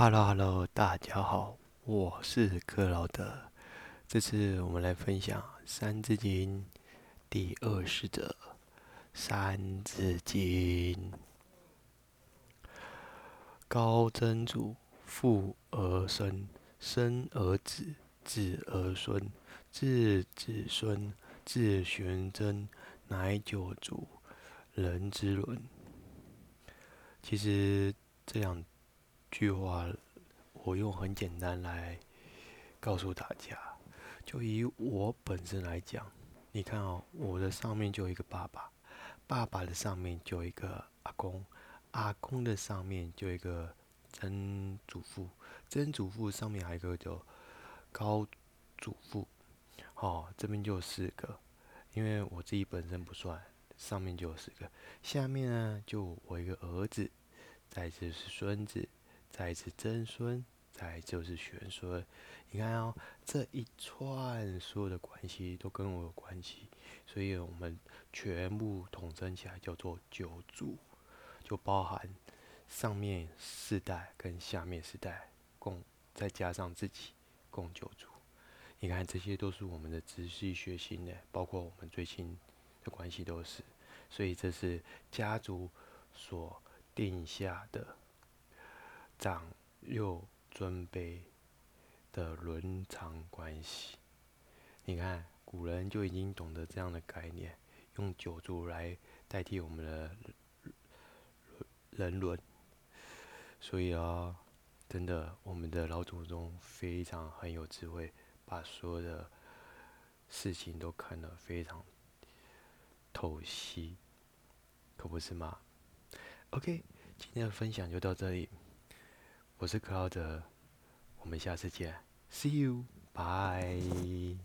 Hello，Hello，大家好，我是克劳德。这次我们来分享《三字经》第二十则，《三字经》。高曾祖父而生，生而子，子而孙，自子孙，自玄真，乃九族，人之伦。其实这样。句话，我用很简单来告诉大家。就以我本身来讲，你看哦，我的上面就有一个爸爸，爸爸的上面就有一个阿公，阿公的上面就有一个曾祖父，曾祖父上面还有一个叫高祖父。哦，这边就有四个，因为我自己本身不算，上面就有四个。下面呢，就我一个儿子，再就是孙子。再一次曾孙，再就是玄孙。你看哦，这一串所有的关系都跟我有关系，所以我们全部统称起来叫做九族，就包含上面四代跟下面四代共，再加上自己共九族。你看这些都是我们的直系血亲的，包括我们最亲的关系都是，所以这是家族所定下的。长幼尊卑的伦常关系，你看古人就已经懂得这样的概念，用九族来代替我们的人伦。所以啊，真的，我们的老祖宗非常很有智慧，把所有的事情都看得非常透析，可不是吗？OK，今天的分享就到这里。我是克劳德，我们下次见，See you，bye。